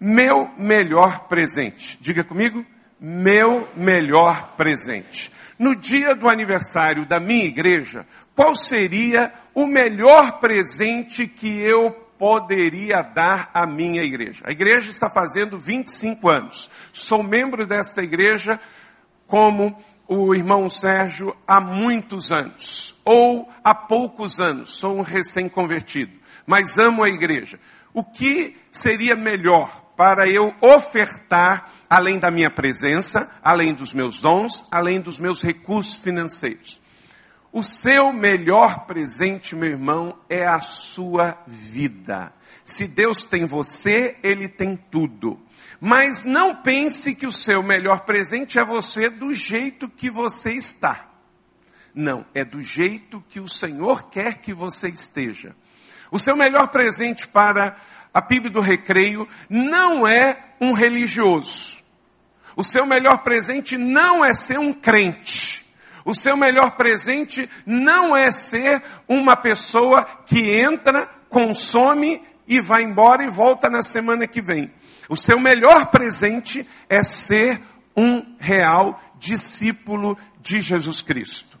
meu melhor presente. Diga comigo, meu melhor presente. No dia do aniversário da minha igreja, qual seria o melhor presente que eu poderia dar à minha igreja? A igreja está fazendo 25 anos. Sou membro desta igreja como o irmão Sérgio há muitos anos, ou há poucos anos. Sou um recém-convertido, mas amo a igreja. O que seria melhor para eu ofertar, além da minha presença, além dos meus dons, além dos meus recursos financeiros. O seu melhor presente, meu irmão, é a sua vida. Se Deus tem você, Ele tem tudo. Mas não pense que o seu melhor presente é você do jeito que você está. Não, é do jeito que o Senhor quer que você esteja. O seu melhor presente para a PIB do recreio não é um religioso. O seu melhor presente não é ser um crente. O seu melhor presente não é ser uma pessoa que entra, consome e vai embora e volta na semana que vem. O seu melhor presente é ser um real discípulo de Jesus Cristo.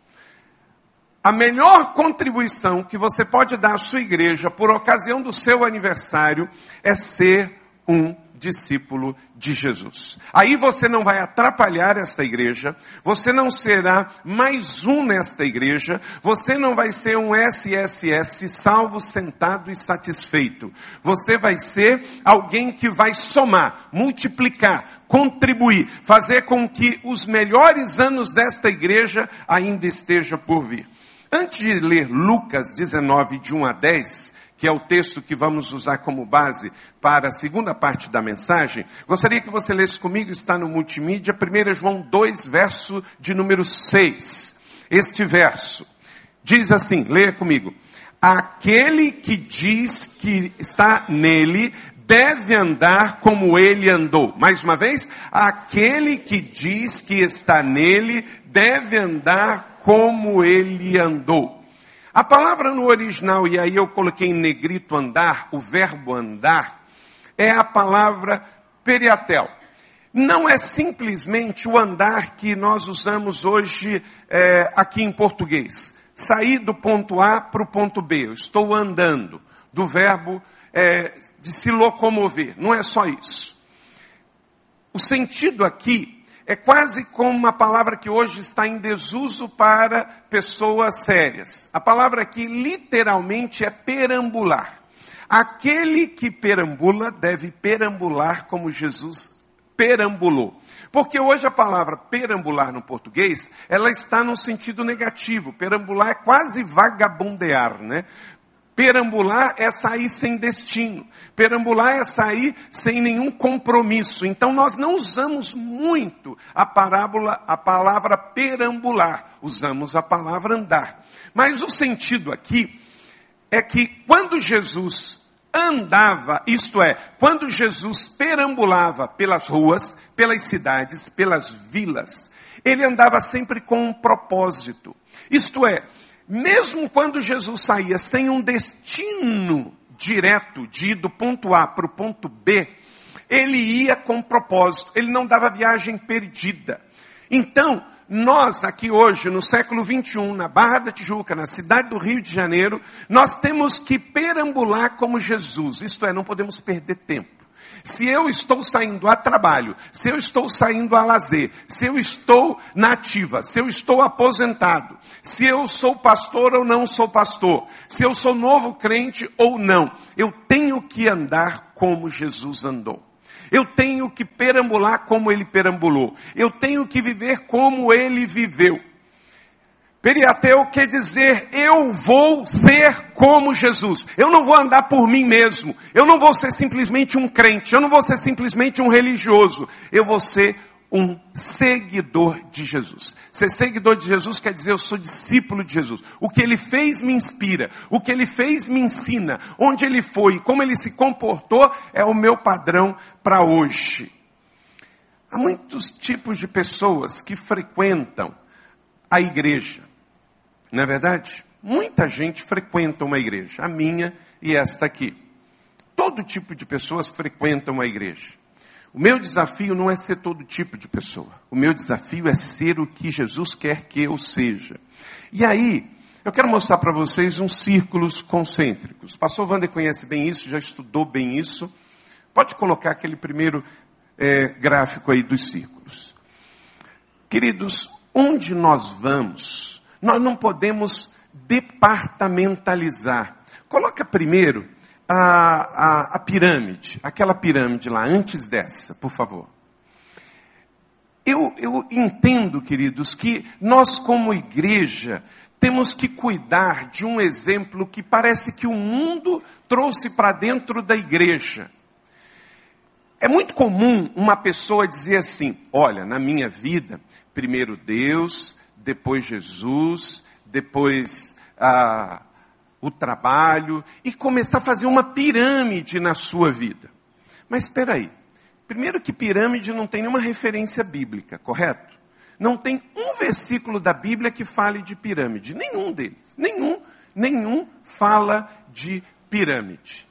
A melhor contribuição que você pode dar à sua igreja por ocasião do seu aniversário é ser um discípulo de Jesus. Aí você não vai atrapalhar esta igreja, você não será mais um nesta igreja, você não vai ser um SSS salvo, sentado e satisfeito. Você vai ser alguém que vai somar, multiplicar, contribuir, fazer com que os melhores anos desta igreja ainda estejam por vir. Antes de ler Lucas 19, de 1 a 10, que é o texto que vamos usar como base para a segunda parte da mensagem, gostaria que você lesse comigo, está no multimídia, 1 João 2, verso de número 6. Este verso diz assim, leia comigo. Aquele que diz que está nele deve andar como ele andou. Mais uma vez, aquele que diz que está nele deve andar como ele andou. A palavra no original, e aí eu coloquei em negrito andar, o verbo andar, é a palavra periatel. Não é simplesmente o andar que nós usamos hoje é, aqui em português. Sair do ponto A para o ponto B. Eu estou andando. Do verbo é, de se locomover. Não é só isso. O sentido aqui é quase como uma palavra que hoje está em desuso para pessoas sérias. A palavra aqui literalmente é perambular. Aquele que perambula deve perambular como Jesus perambulou. Porque hoje a palavra perambular no português, ela está no sentido negativo. Perambular é quase vagabundear, né? Perambular é sair sem destino. Perambular é sair sem nenhum compromisso. Então nós não usamos muito a parábola, a palavra perambular. Usamos a palavra andar. Mas o sentido aqui é que quando Jesus andava, isto é, quando Jesus perambulava pelas ruas, pelas cidades, pelas vilas, ele andava sempre com um propósito. Isto é, mesmo quando Jesus saía sem um destino direto de ir do ponto A para o ponto B, ele ia com propósito, ele não dava viagem perdida. Então, nós aqui hoje, no século 21, na Barra da Tijuca, na cidade do Rio de Janeiro, nós temos que perambular como Jesus, isto é, não podemos perder tempo. Se eu estou saindo a trabalho, se eu estou saindo a lazer, se eu estou na ativa, se eu estou aposentado, se eu sou pastor ou não sou pastor, se eu sou novo crente ou não, eu tenho que andar como Jesus andou. Eu tenho que perambular como ele perambulou. Eu tenho que viver como ele viveu. Periateu quer dizer, eu vou ser como Jesus. Eu não vou andar por mim mesmo. Eu não vou ser simplesmente um crente. Eu não vou ser simplesmente um religioso. Eu vou ser um seguidor de Jesus. Ser seguidor de Jesus quer dizer eu sou discípulo de Jesus. O que ele fez me inspira. O que ele fez me ensina. Onde ele foi, como ele se comportou é o meu padrão para hoje. Há muitos tipos de pessoas que frequentam a igreja. Não é verdade? Muita gente frequenta uma igreja, a minha e esta aqui. Todo tipo de pessoas frequentam a igreja. O meu desafio não é ser todo tipo de pessoa. O meu desafio é ser o que Jesus quer que eu seja. E aí, eu quero mostrar para vocês uns círculos concêntricos. O pastor Wander conhece bem isso, já estudou bem isso. Pode colocar aquele primeiro é, gráfico aí dos círculos. Queridos, onde nós vamos, nós não podemos departamentalizar. Coloca primeiro a, a, a pirâmide, aquela pirâmide lá, antes dessa, por favor. Eu, eu entendo, queridos, que nós, como igreja, temos que cuidar de um exemplo que parece que o mundo trouxe para dentro da igreja. É muito comum uma pessoa dizer assim: olha, na minha vida, primeiro Deus, depois Jesus, depois ah, o trabalho, e começar a fazer uma pirâmide na sua vida. Mas espera aí. Primeiro que pirâmide não tem nenhuma referência bíblica, correto? Não tem um versículo da Bíblia que fale de pirâmide. Nenhum deles. Nenhum, nenhum fala de pirâmide.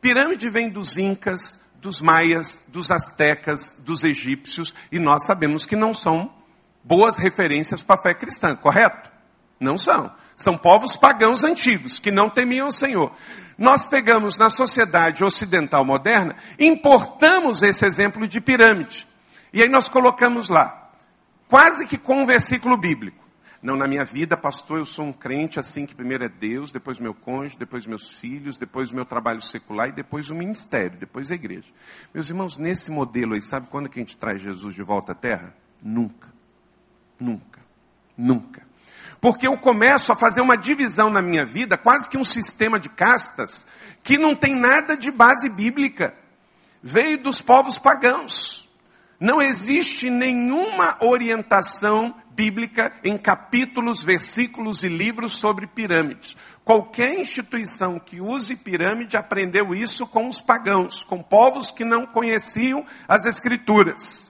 Pirâmide vem dos incas, dos maias, dos astecas, dos egípcios, e nós sabemos que não são boas referências para a fé cristã, correto? Não são. São povos pagãos antigos, que não temiam o Senhor. Nós pegamos na sociedade ocidental moderna, importamos esse exemplo de pirâmide. E aí nós colocamos lá, quase que com um versículo bíblico. Não, na minha vida, pastor, eu sou um crente assim que primeiro é Deus, depois meu cônjuge, depois meus filhos, depois meu trabalho secular e depois o ministério, depois a igreja. Meus irmãos, nesse modelo aí, sabe quando que a gente traz Jesus de volta à terra? Nunca. Nunca. Nunca. Porque eu começo a fazer uma divisão na minha vida, quase que um sistema de castas, que não tem nada de base bíblica. Veio dos povos pagãos. Não existe nenhuma orientação bíblica em capítulos, versículos e livros sobre pirâmides. Qualquer instituição que use pirâmide aprendeu isso com os pagãos, com povos que não conheciam as escrituras.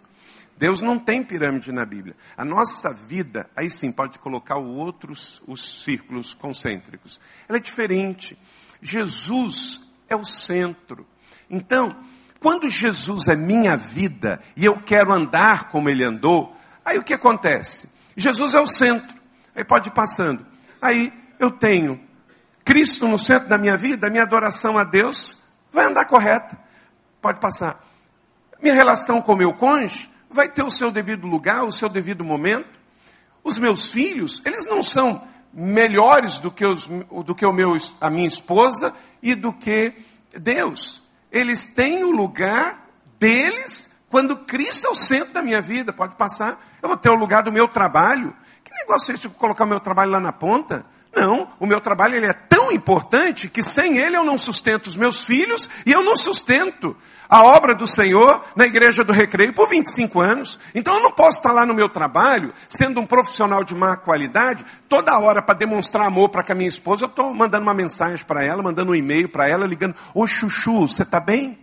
Deus não tem pirâmide na Bíblia. A nossa vida, aí sim pode colocar outros os círculos concêntricos. Ela é diferente. Jesus é o centro. Então, quando Jesus é minha vida e eu quero andar como ele andou, aí o que acontece? Jesus é o centro. Aí pode ir passando. Aí eu tenho Cristo no centro da minha vida, minha adoração a Deus vai andar correta. Pode passar. Minha relação com meu cônjuge vai ter o seu devido lugar, o seu devido momento. Os meus filhos, eles não são melhores do que, os, do que o meu, a minha esposa e do que Deus. Eles têm o lugar deles quando Cristo é o centro da minha vida. Pode passar. Eu vou ter o lugar do meu trabalho. Que negócio é esse de colocar o meu trabalho lá na ponta? Não, o meu trabalho ele é tão importante que sem ele eu não sustento os meus filhos e eu não sustento a obra do Senhor na igreja do Recreio por 25 anos. Então eu não posso estar lá no meu trabalho, sendo um profissional de má qualidade, toda hora para demonstrar amor para com a minha esposa, eu estou mandando uma mensagem para ela, mandando um e-mail para ela, ligando: Ô Chuchu, você está bem?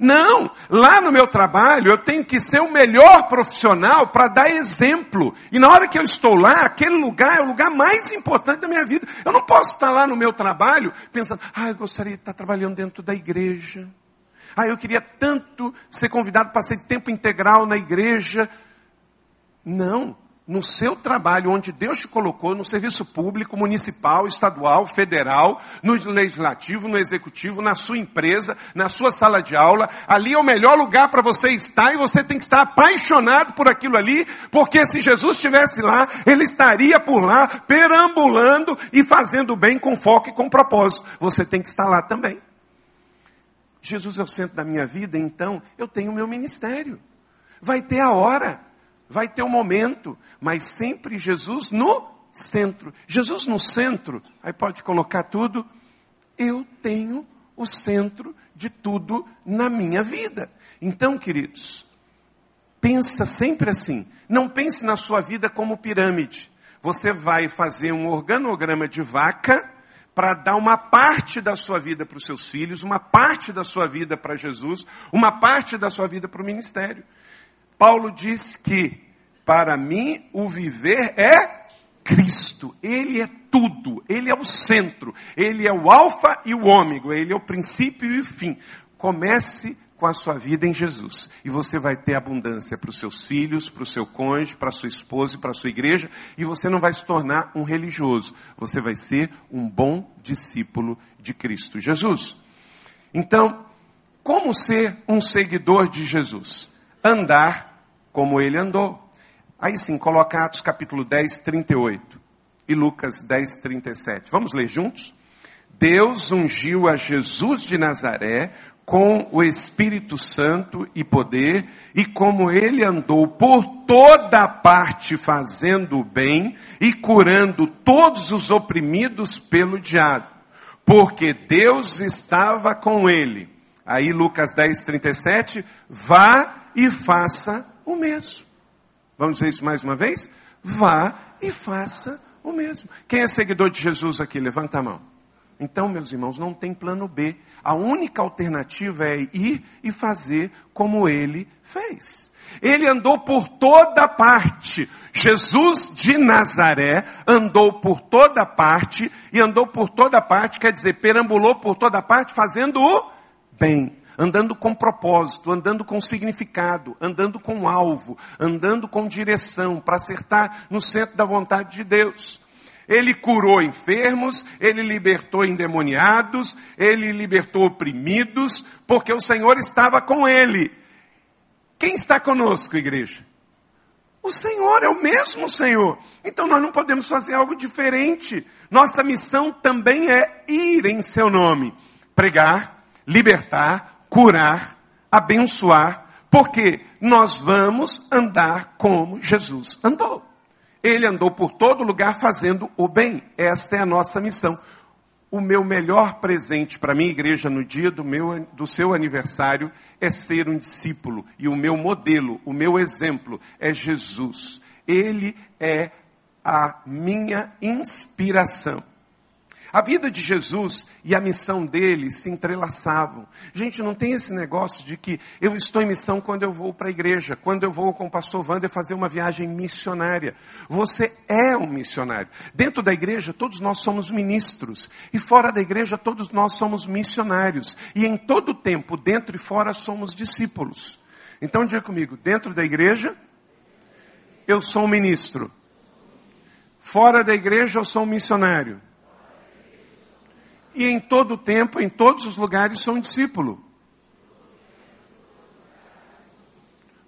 Não, lá no meu trabalho eu tenho que ser o melhor profissional para dar exemplo. E na hora que eu estou lá, aquele lugar é o lugar mais importante da minha vida. Eu não posso estar lá no meu trabalho pensando, ah, eu gostaria de estar trabalhando dentro da igreja. Ah, eu queria tanto ser convidado para ser tempo integral na igreja. Não. No seu trabalho, onde Deus te colocou, no serviço público, municipal, estadual, federal, no legislativo, no executivo, na sua empresa, na sua sala de aula, ali é o melhor lugar para você estar e você tem que estar apaixonado por aquilo ali, porque se Jesus estivesse lá, ele estaria por lá, perambulando e fazendo bem com foco e com propósito. Você tem que estar lá também. Jesus é o centro da minha vida, então eu tenho o meu ministério. Vai ter a hora, vai ter o momento, mas sempre Jesus no centro. Jesus no centro, aí pode colocar tudo. Eu tenho o centro de tudo na minha vida. Então, queridos, pensa sempre assim. Não pense na sua vida como pirâmide. Você vai fazer um organograma de vaca para dar uma parte da sua vida para os seus filhos, uma parte da sua vida para Jesus, uma parte da sua vida para o ministério. Paulo diz que para mim o viver é Cristo. Ele é tudo, ele é o centro, ele é o alfa e o ômega, ele é o princípio e o fim. Comece com a sua vida em Jesus. E você vai ter abundância para os seus filhos, para o seu cônjuge, para a sua esposa e para a sua igreja. E você não vai se tornar um religioso. Você vai ser um bom discípulo de Cristo Jesus. Então, como ser um seguidor de Jesus? Andar como ele andou. Aí sim, coloca Atos capítulo 10, 38 e Lucas 10, 37. Vamos ler juntos? Deus ungiu a Jesus de Nazaré com o Espírito Santo e poder, e como ele andou por toda parte fazendo o bem e curando todos os oprimidos pelo diabo, porque Deus estava com ele. Aí Lucas 10, 37, vá e faça o mesmo. Vamos ver isso mais uma vez? Vá e faça o mesmo. Quem é seguidor de Jesus aqui? Levanta a mão. Então, meus irmãos, não tem plano B. A única alternativa é ir e fazer como ele fez. Ele andou por toda parte. Jesus de Nazaré andou por toda parte, e andou por toda parte, quer dizer, perambulou por toda parte fazendo o bem, andando com propósito, andando com significado, andando com alvo, andando com direção, para acertar no centro da vontade de Deus. Ele curou enfermos, ele libertou endemoniados, ele libertou oprimidos, porque o Senhor estava com ele. Quem está conosco, igreja? O Senhor é o mesmo Senhor. Então nós não podemos fazer algo diferente. Nossa missão também é ir em seu nome, pregar, libertar, curar, abençoar, porque nós vamos andar como Jesus andou. Ele andou por todo lugar fazendo o bem. Esta é a nossa missão. O meu melhor presente para minha igreja no dia do, meu, do seu aniversário é ser um discípulo. E o meu modelo, o meu exemplo é Jesus. Ele é a minha inspiração. A vida de Jesus e a missão dele se entrelaçavam. Gente, não tem esse negócio de que eu estou em missão quando eu vou para a igreja, quando eu vou com o pastor Wander fazer uma viagem missionária. Você é um missionário. Dentro da igreja, todos nós somos ministros. E fora da igreja, todos nós somos missionários. E em todo tempo, dentro e fora, somos discípulos. Então, diga comigo: dentro da igreja, eu sou um ministro. Fora da igreja, eu sou um missionário e em todo o tempo, em todos os lugares, sou um discípulo.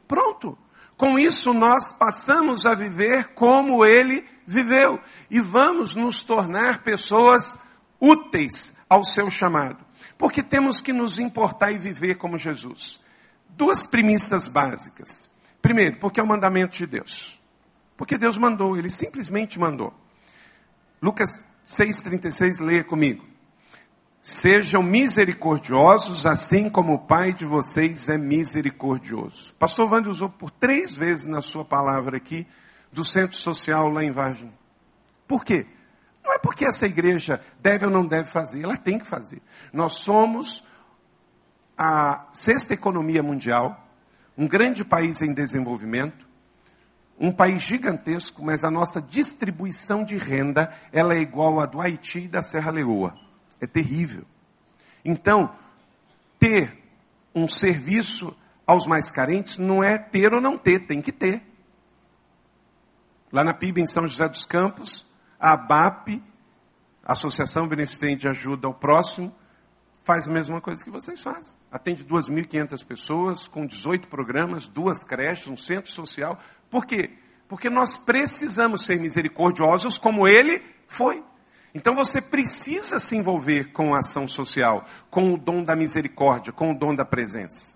Pronto. Com isso, nós passamos a viver como ele viveu. E vamos nos tornar pessoas úteis ao seu chamado. Porque temos que nos importar e viver como Jesus. Duas premissas básicas. Primeiro, porque é o mandamento de Deus. Porque Deus mandou, ele simplesmente mandou. Lucas 6,36, leia comigo. Sejam misericordiosos, assim como o Pai de vocês é misericordioso. Pastor Wander usou por três vezes na sua palavra aqui do centro social lá em Vargem. Por quê? Não é porque essa igreja deve ou não deve fazer, ela tem que fazer. Nós somos a sexta economia mundial, um grande país em desenvolvimento, um país gigantesco, mas a nossa distribuição de renda ela é igual à do Haiti e da Serra Leoa. É terrível. Então, ter um serviço aos mais carentes não é ter ou não ter, tem que ter. Lá na PIB, em São José dos Campos, a ABAP, Associação Beneficente de Ajuda ao Próximo, faz a mesma coisa que vocês fazem. Atende 2.500 pessoas, com 18 programas, duas creches, um centro social. Por quê? Porque nós precisamos ser misericordiosos como ele foi. Então você precisa se envolver com a ação social, com o dom da misericórdia, com o dom da presença.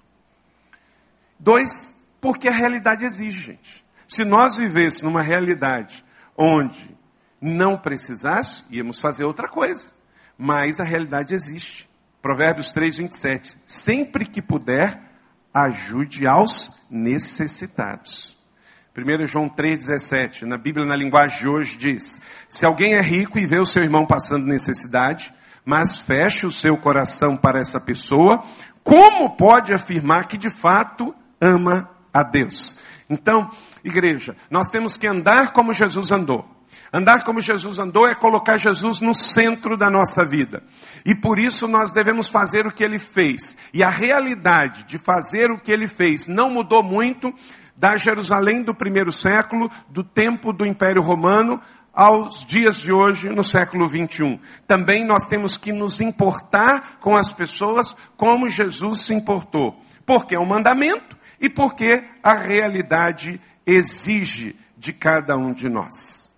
Dois, porque a realidade exige, gente. Se nós vivêssemos numa realidade onde não precisasse, íamos fazer outra coisa. Mas a realidade existe. Provérbios 3, 27. Sempre que puder, ajude aos necessitados. 1 João 3,17, na Bíblia, na linguagem de hoje, diz: Se alguém é rico e vê o seu irmão passando necessidade, mas fecha o seu coração para essa pessoa, como pode afirmar que de fato ama a Deus? Então, igreja, nós temos que andar como Jesus andou. Andar como Jesus andou é colocar Jesus no centro da nossa vida. E por isso nós devemos fazer o que ele fez. E a realidade de fazer o que ele fez não mudou muito da Jerusalém do primeiro século, do tempo do Império Romano, aos dias de hoje, no século 21. Também nós temos que nos importar com as pessoas como Jesus se importou. Porque é um mandamento e porque a realidade exige de cada um de nós.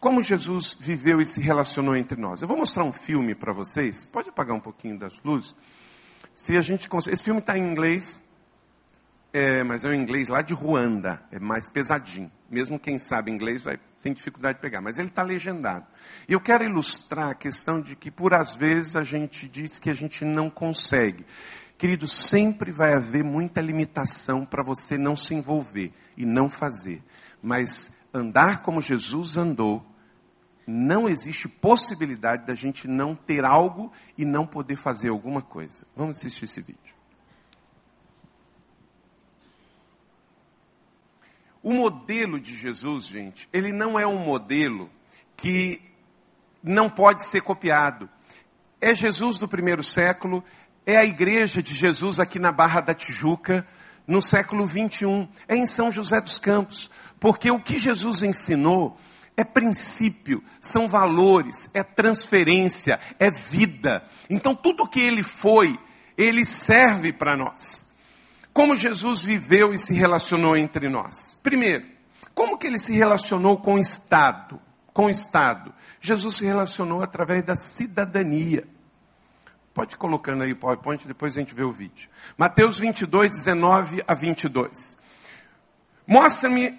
Como Jesus viveu e se relacionou entre nós. Eu vou mostrar um filme para vocês. Pode apagar um pouquinho das luzes? Se a gente Esse filme está em inglês, é, mas é um inglês lá de Ruanda, é mais pesadinho. Mesmo quem sabe inglês vai tem dificuldade de pegar, mas ele está legendado. E eu quero ilustrar a questão de que por às vezes a gente diz que a gente não consegue. Querido, sempre vai haver muita limitação para você não se envolver e não fazer. Mas andar como Jesus andou, não existe possibilidade da gente não ter algo e não poder fazer alguma coisa. Vamos assistir esse vídeo. O modelo de Jesus, gente, ele não é um modelo que não pode ser copiado. É Jesus do primeiro século, é a igreja de Jesus aqui na Barra da Tijuca, no século 21, é em São José dos Campos, porque o que Jesus ensinou é princípio, são valores, é transferência, é vida. Então tudo que ele foi, ele serve para nós. Como Jesus viveu e se relacionou entre nós? Primeiro, como que ele se relacionou com o Estado? Com o Estado. Jesus se relacionou através da cidadania. Pode ir colocando aí o PowerPoint, depois a gente vê o vídeo. Mateus 22, 19 a 22. Mostra-me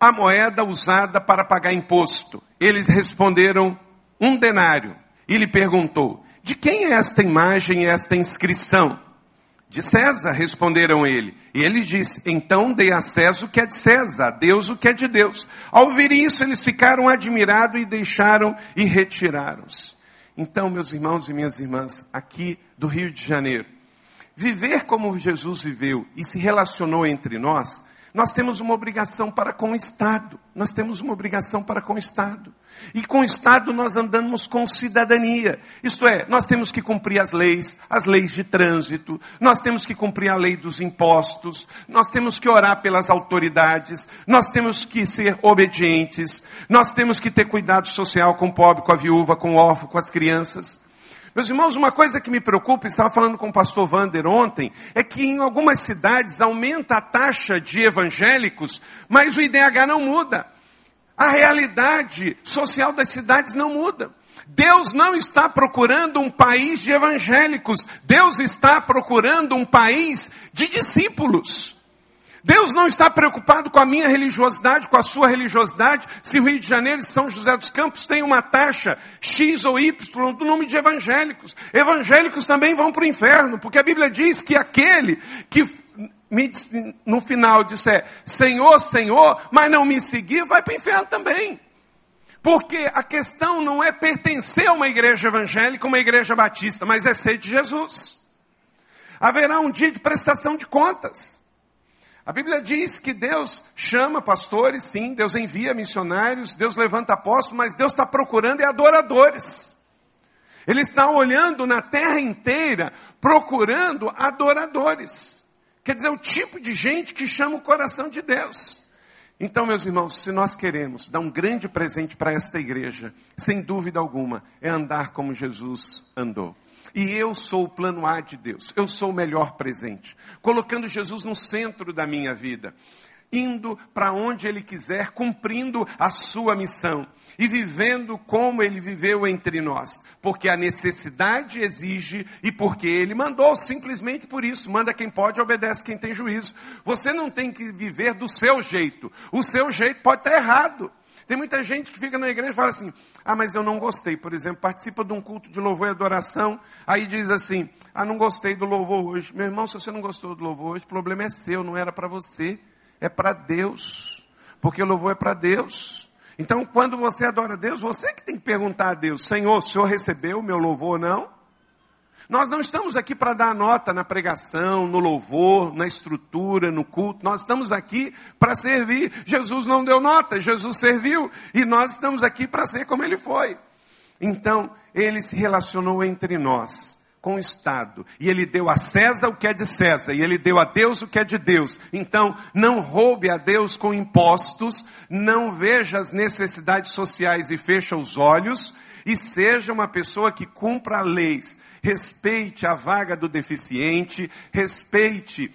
a moeda usada para pagar imposto. Eles responderam, um denário. E lhe perguntou, de quem é esta imagem e esta inscrição? De César, responderam ele. E ele disse: Então dê a César o que é de César, a Deus o que é de Deus. Ao ouvir isso, eles ficaram admirados e deixaram e retiraram-se. Então, meus irmãos e minhas irmãs, aqui do Rio de Janeiro, viver como Jesus viveu e se relacionou entre nós, nós temos uma obrigação para com o Estado. Nós temos uma obrigação para com o Estado. E com o Estado nós andamos com cidadania. Isto é, nós temos que cumprir as leis, as leis de trânsito, nós temos que cumprir a lei dos impostos, nós temos que orar pelas autoridades, nós temos que ser obedientes, nós temos que ter cuidado social com o pobre, com a viúva, com o órfão, com as crianças. Meus irmãos, uma coisa que me preocupa, estava falando com o pastor Vander ontem, é que em algumas cidades aumenta a taxa de evangélicos, mas o IDH não muda. A realidade social das cidades não muda. Deus não está procurando um país de evangélicos. Deus está procurando um país de discípulos. Deus não está preocupado com a minha religiosidade, com a sua religiosidade, se o Rio de Janeiro e São José dos Campos tem uma taxa X ou Y do número de evangélicos. Evangélicos também vão para o inferno, porque a Bíblia diz que aquele que no final disser Senhor, Senhor, mas não me seguir, vai para o inferno também. Porque a questão não é pertencer a uma igreja evangélica, uma igreja batista, mas é ser de Jesus. Haverá um dia de prestação de contas. A Bíblia diz que Deus chama pastores, sim, Deus envia missionários, Deus levanta apóstolos, mas Deus está procurando é adoradores. Ele está olhando na terra inteira, procurando adoradores. Quer dizer, o tipo de gente que chama o coração de Deus. Então, meus irmãos, se nós queremos dar um grande presente para esta igreja, sem dúvida alguma, é andar como Jesus andou. E eu sou o plano A de Deus, eu sou o melhor presente, colocando Jesus no centro da minha vida. Indo para onde ele quiser, cumprindo a sua missão. E vivendo como ele viveu entre nós, porque a necessidade exige e porque ele mandou, simplesmente por isso, manda quem pode, obedece quem tem juízo. Você não tem que viver do seu jeito. O seu jeito pode estar errado. Tem muita gente que fica na igreja e fala assim: ah, mas eu não gostei. Por exemplo, participa de um culto de louvor e adoração, aí diz assim: ah, não gostei do louvor hoje. Meu irmão, se você não gostou do louvor hoje, o problema é seu, não era para você é para Deus. Porque o louvor é para Deus. Então, quando você adora Deus, você que tem que perguntar a Deus: Senhor, o Senhor recebeu o meu louvor ou não? Nós não estamos aqui para dar nota na pregação, no louvor, na estrutura, no culto. Nós estamos aqui para servir. Jesus não deu nota, Jesus serviu. E nós estamos aqui para ser como ele foi. Então, ele se relacionou entre nós com o Estado. E ele deu a César o que é de César, e ele deu a Deus o que é de Deus. Então, não roube a Deus com impostos, não veja as necessidades sociais e fecha os olhos, e seja uma pessoa que cumpra leis. Respeite a vaga do deficiente, respeite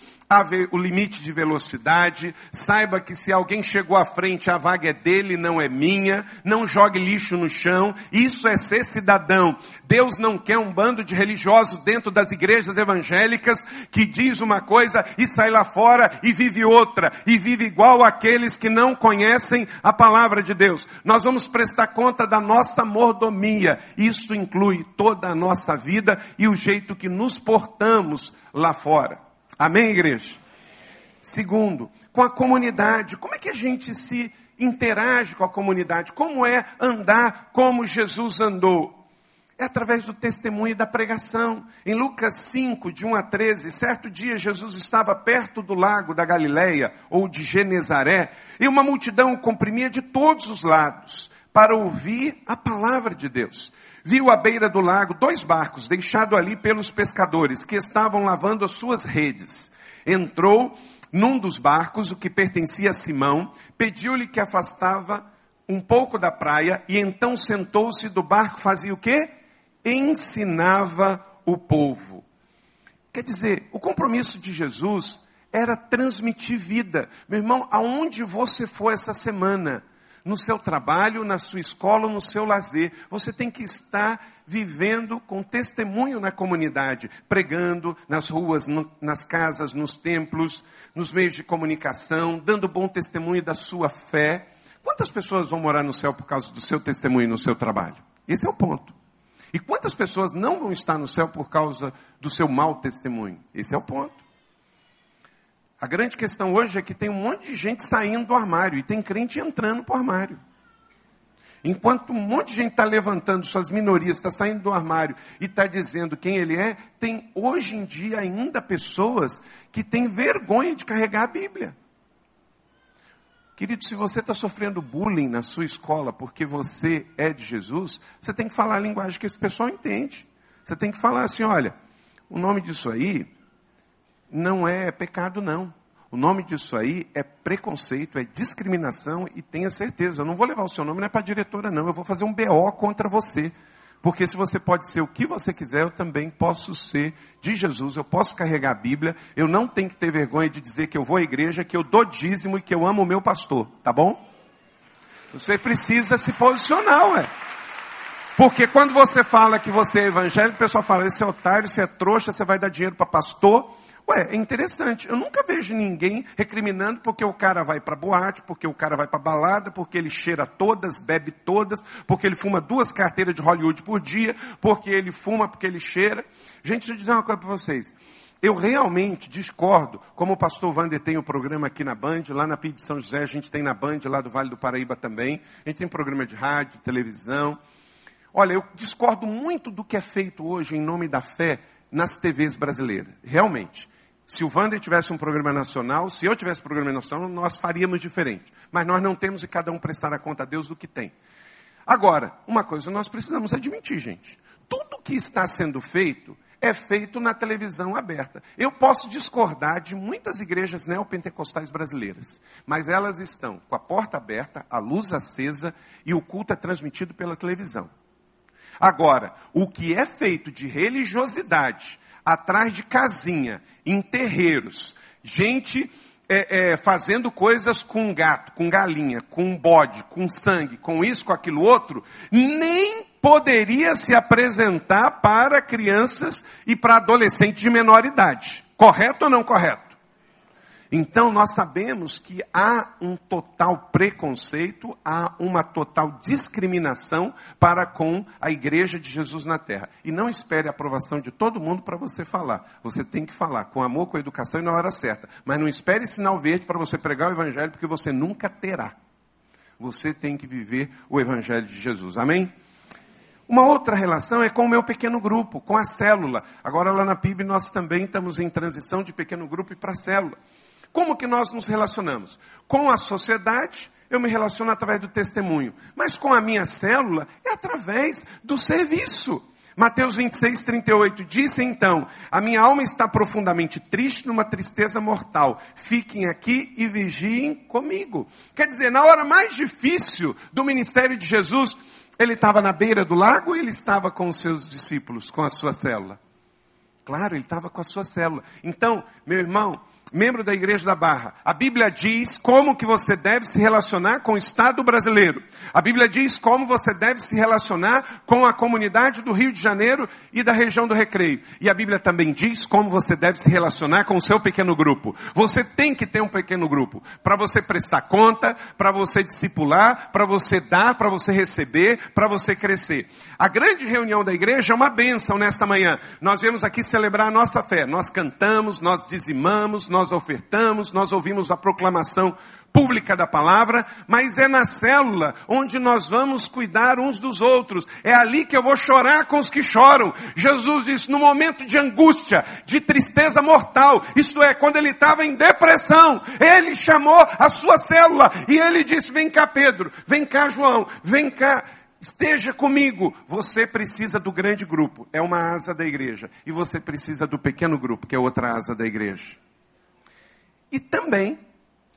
o limite de velocidade, saiba que se alguém chegou à frente, a vaga é dele, não é minha, não jogue lixo no chão, isso é ser cidadão. Deus não quer um bando de religiosos dentro das igrejas evangélicas que diz uma coisa e sai lá fora e vive outra, e vive igual aqueles que não conhecem a palavra de Deus. Nós vamos prestar conta da nossa mordomia, isso inclui toda a nossa vida e o jeito que nos portamos lá fora. Amém, igreja? Segundo, com a comunidade. Como é que a gente se interage com a comunidade? Como é andar como Jesus andou? É através do testemunho e da pregação. Em Lucas 5, de 1 a 13, certo dia Jesus estava perto do lago da Galileia, ou de Genezaré, e uma multidão o comprimia de todos os lados para ouvir a palavra de Deus viu à beira do lago dois barcos deixados ali pelos pescadores que estavam lavando as suas redes. Entrou num dos barcos, o que pertencia a Simão, pediu-lhe que afastava um pouco da praia e então sentou-se do barco, fazia o quê? Ensinava o povo. Quer dizer, o compromisso de Jesus era transmitir vida. Meu irmão, aonde você for essa semana, no seu trabalho, na sua escola, no seu lazer. Você tem que estar vivendo com testemunho na comunidade, pregando nas ruas, no, nas casas, nos templos, nos meios de comunicação, dando bom testemunho da sua fé. Quantas pessoas vão morar no céu por causa do seu testemunho no seu trabalho? Esse é o ponto. E quantas pessoas não vão estar no céu por causa do seu mau testemunho? Esse é o ponto. A grande questão hoje é que tem um monte de gente saindo do armário e tem crente entrando para o armário. Enquanto um monte de gente está levantando suas minorias, está saindo do armário e está dizendo quem ele é, tem hoje em dia ainda pessoas que têm vergonha de carregar a Bíblia. Querido, se você está sofrendo bullying na sua escola porque você é de Jesus, você tem que falar a linguagem que esse pessoal entende. Você tem que falar assim: olha, o nome disso aí não é pecado, não. O nome disso aí é preconceito, é discriminação e tenha certeza, eu não vou levar o seu nome, não é para diretora, não. Eu vou fazer um BO contra você. Porque se você pode ser o que você quiser, eu também posso ser de Jesus, eu posso carregar a Bíblia, eu não tenho que ter vergonha de dizer que eu vou à igreja, que eu dou dízimo e que eu amo o meu pastor, tá bom? Você precisa se posicionar, ué. Porque quando você fala que você é evangélico, o pessoal fala, esse é otário, você é trouxa, você vai dar dinheiro para pastor. Ué, é interessante. Eu nunca vejo ninguém recriminando porque o cara vai para boate, porque o cara vai para balada, porque ele cheira todas, bebe todas, porque ele fuma duas carteiras de Hollywood por dia, porque ele fuma, porque ele cheira. Gente, deixa eu dizer uma coisa para vocês. Eu realmente discordo, como o pastor Wander tem o um programa aqui na Band, lá na PIB de São José, a gente tem na Band, lá do Vale do Paraíba também. A gente tem programa de rádio, televisão. Olha, eu discordo muito do que é feito hoje em nome da fé nas TVs brasileiras. Realmente. Se o Wander tivesse um programa nacional, se eu tivesse um programa nacional, nós faríamos diferente. Mas nós não temos e cada um prestar a conta a Deus do que tem. Agora, uma coisa nós precisamos admitir, gente. Tudo que está sendo feito é feito na televisão aberta. Eu posso discordar de muitas igrejas neopentecostais brasileiras, mas elas estão com a porta aberta, a luz acesa e o culto é transmitido pela televisão. Agora, o que é feito de religiosidade atrás de casinha, em terreiros, gente é, é, fazendo coisas com gato, com galinha, com bode, com sangue, com isso, com aquilo outro, nem poderia se apresentar para crianças e para adolescentes de menor idade. Correto ou não correto? Então nós sabemos que há um total preconceito, há uma total discriminação para com a igreja de Jesus na terra. E não espere a aprovação de todo mundo para você falar. Você tem que falar com amor, com educação e na hora certa. Mas não espere sinal verde para você pregar o evangelho, porque você nunca terá. Você tem que viver o evangelho de Jesus. Amém? Uma outra relação é com o meu pequeno grupo, com a célula. Agora lá na PIB nós também estamos em transição de pequeno grupo para célula. Como que nós nos relacionamos? Com a sociedade, eu me relaciono através do testemunho. Mas com a minha célula, é através do serviço. Mateus 26, 38. Disse então: A minha alma está profundamente triste, numa tristeza mortal. Fiquem aqui e vigiem comigo. Quer dizer, na hora mais difícil do ministério de Jesus, ele estava na beira do lago ou ele estava com os seus discípulos, com a sua célula? Claro, ele estava com a sua célula. Então, meu irmão, membro da Igreja da Barra, a Bíblia diz como que você deve se relacionar com o Estado brasileiro. A Bíblia diz como você deve se relacionar com a comunidade do Rio de Janeiro e da região do Recreio. E a Bíblia também diz como você deve se relacionar com o seu pequeno grupo. Você tem que ter um pequeno grupo para você prestar conta, para você discipular, para você dar, para você receber, para você crescer. A grande reunião da igreja é uma bênção nesta manhã. Nós viemos aqui celebrar a nossa fé. Nós cantamos, nós dizimamos, nós ofertamos, nós ouvimos a proclamação pública da palavra, mas é na célula onde nós vamos cuidar uns dos outros. É ali que eu vou chorar com os que choram. Jesus disse, no momento de angústia, de tristeza mortal, isto é, quando ele estava em depressão, ele chamou a sua célula e ele disse, vem cá Pedro, vem cá João, vem cá Esteja comigo. Você precisa do grande grupo, é uma asa da igreja. E você precisa do pequeno grupo, que é outra asa da igreja. E também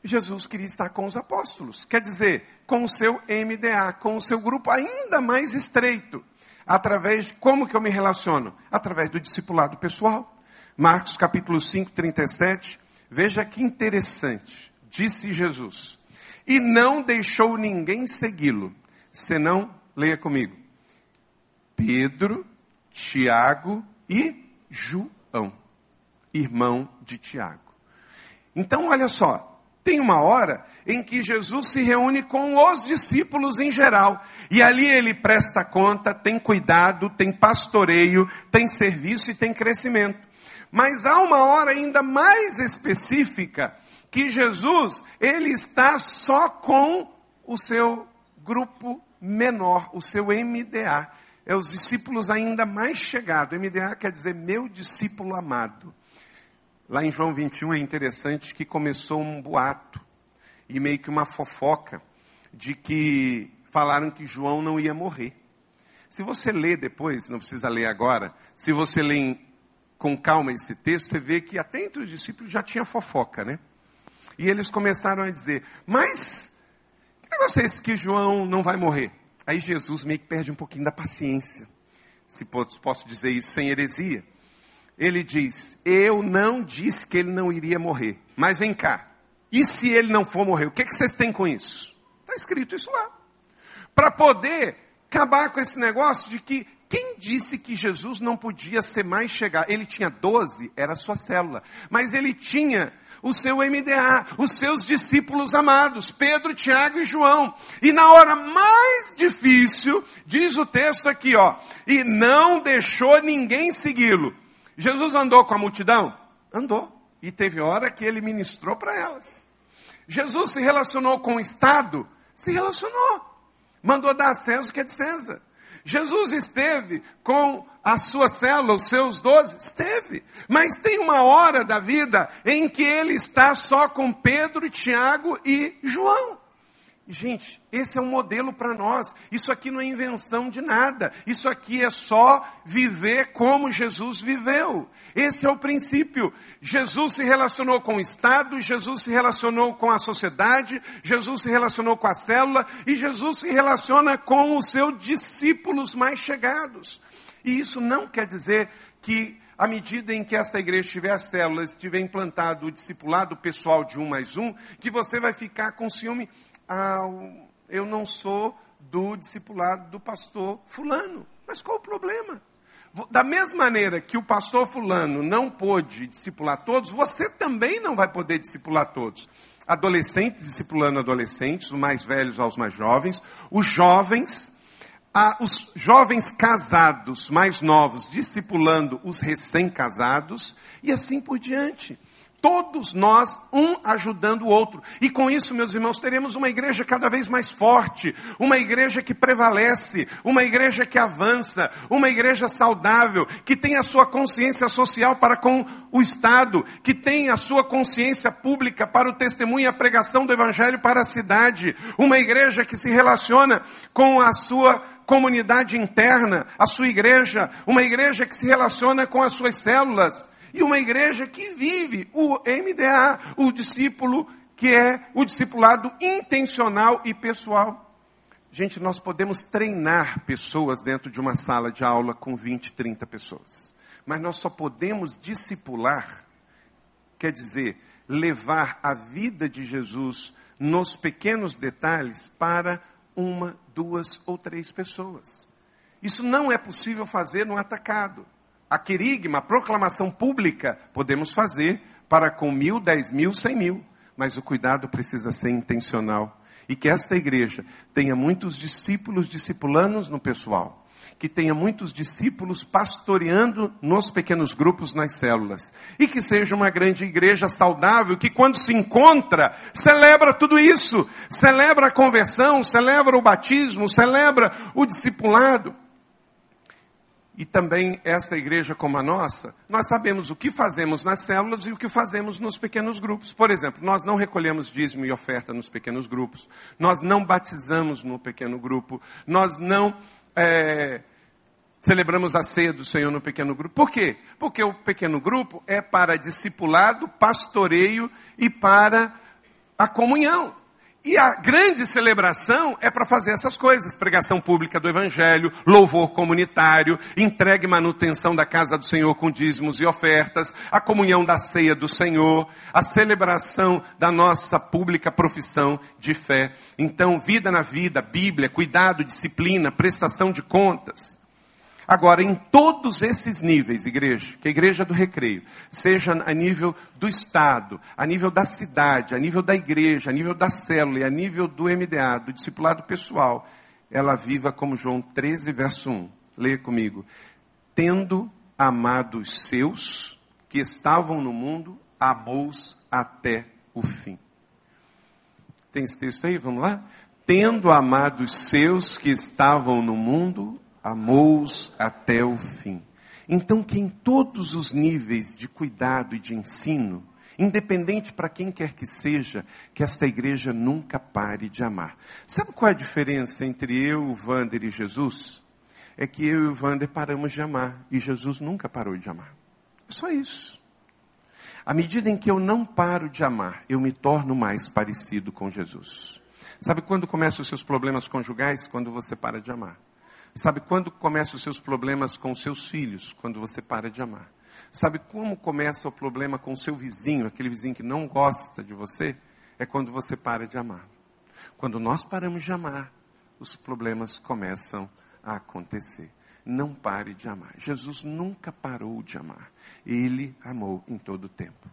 Jesus queria estar com os apóstolos, quer dizer, com o seu MDA, com o seu grupo ainda mais estreito. Através de como que eu me relaciono? Através do discipulado pessoal. Marcos capítulo 5, 37. Veja que interessante. Disse Jesus: E não deixou ninguém segui-lo, senão, leia comigo, Pedro, Tiago e João, irmão de Tiago. Então, olha só, tem uma hora em que Jesus se reúne com os discípulos em geral. E ali ele presta conta, tem cuidado, tem pastoreio, tem serviço e tem crescimento. Mas há uma hora ainda mais específica que Jesus, ele está só com o seu grupo menor, o seu MDA. É os discípulos ainda mais chegados. MDA quer dizer meu discípulo amado. Lá em João 21 é interessante que começou um boato e meio que uma fofoca de que falaram que João não ia morrer. Se você ler depois, não precisa ler agora, se você ler com calma esse texto, você vê que até entre os discípulos já tinha fofoca, né? E eles começaram a dizer: Mas que negócio é esse que João não vai morrer? Aí Jesus meio que perde um pouquinho da paciência, se posso dizer isso sem heresia ele diz: Eu não disse que ele não iria morrer. Mas vem cá. E se ele não for morrer? O que, que vocês têm com isso? Está escrito isso lá. Para poder acabar com esse negócio de que quem disse que Jesus não podia ser mais chegar? Ele tinha 12, era sua célula. Mas ele tinha o seu MDA, os seus discípulos amados, Pedro, Tiago e João. E na hora mais difícil, diz o texto aqui, ó, e não deixou ninguém segui-lo. Jesus andou com a multidão? Andou. E teve hora que ele ministrou para elas. Jesus se relacionou com o Estado? Se relacionou. Mandou dar a César o que é de César. Jesus esteve com a sua célula, os seus doze? Esteve. Mas tem uma hora da vida em que ele está só com Pedro, Tiago e João. Gente, esse é um modelo para nós. Isso aqui não é invenção de nada. Isso aqui é só viver como Jesus viveu. Esse é o princípio. Jesus se relacionou com o Estado, Jesus se relacionou com a sociedade, Jesus se relacionou com a célula e Jesus se relaciona com os seus discípulos mais chegados. E isso não quer dizer que à medida em que esta igreja tiver as células, tiver implantado o discipulado pessoal de um mais um, que você vai ficar com ciúme ah, eu não sou do discipulado do pastor fulano. Mas qual o problema? Da mesma maneira que o pastor fulano não pôde discipular todos, você também não vai poder discipular todos. Adolescentes discipulando adolescentes, os mais velhos aos mais jovens, os jovens, os jovens casados mais novos discipulando os recém-casados, e assim por diante. Todos nós, um ajudando o outro. E com isso, meus irmãos, teremos uma igreja cada vez mais forte, uma igreja que prevalece, uma igreja que avança, uma igreja saudável, que tem a sua consciência social para com o Estado, que tem a sua consciência pública para o testemunho e a pregação do Evangelho para a cidade, uma igreja que se relaciona com a sua comunidade interna, a sua igreja, uma igreja que se relaciona com as suas células e uma igreja que vive o MDA, o discípulo que é o discipulado intencional e pessoal. Gente, nós podemos treinar pessoas dentro de uma sala de aula com 20, 30 pessoas. Mas nós só podemos discipular, quer dizer, levar a vida de Jesus nos pequenos detalhes para uma, duas ou três pessoas. Isso não é possível fazer no atacado a querigma, a proclamação pública, podemos fazer para com mil, dez mil, cem mil. Mas o cuidado precisa ser intencional. E que esta igreja tenha muitos discípulos discipulanos no pessoal. Que tenha muitos discípulos pastoreando nos pequenos grupos, nas células. E que seja uma grande igreja saudável, que quando se encontra, celebra tudo isso. Celebra a conversão, celebra o batismo, celebra o discipulado e também esta igreja como a nossa, nós sabemos o que fazemos nas células e o que fazemos nos pequenos grupos. Por exemplo, nós não recolhemos dízimo e oferta nos pequenos grupos, nós não batizamos no pequeno grupo, nós não é, celebramos a ceia do Senhor no pequeno grupo. Por quê? Porque o pequeno grupo é para discipulado, pastoreio e para a comunhão. E a grande celebração é para fazer essas coisas: pregação pública do Evangelho, louvor comunitário, entrega e manutenção da casa do Senhor com dízimos e ofertas, a comunhão da ceia do Senhor, a celebração da nossa pública profissão de fé. Então, vida na vida, Bíblia, cuidado, disciplina, prestação de contas. Agora, em todos esses níveis, igreja, que a igreja do recreio, seja a nível do Estado, a nível da cidade, a nível da igreja, a nível da célula e a nível do MDA, do discipulado pessoal, ela viva como João 13, verso 1. Leia comigo. Tendo amado os seus que estavam no mundo, amou-os até o fim. Tem esse texto aí? Vamos lá? Tendo amado os seus que estavam no mundo, amou-os até o fim. Então, que em todos os níveis de cuidado e de ensino, independente para quem quer que seja, que esta igreja nunca pare de amar. Sabe qual é a diferença entre eu, o Vander e Jesus? É que eu e o Vander paramos de amar e Jesus nunca parou de amar. É só isso. À medida em que eu não paro de amar, eu me torno mais parecido com Jesus. Sabe quando começam os seus problemas conjugais? Quando você para de amar. Sabe quando começam os seus problemas com seus filhos? Quando você para de amar. Sabe como começa o problema com o seu vizinho, aquele vizinho que não gosta de você? É quando você para de amar. Quando nós paramos de amar, os problemas começam a acontecer. Não pare de amar. Jesus nunca parou de amar. Ele amou em todo o tempo.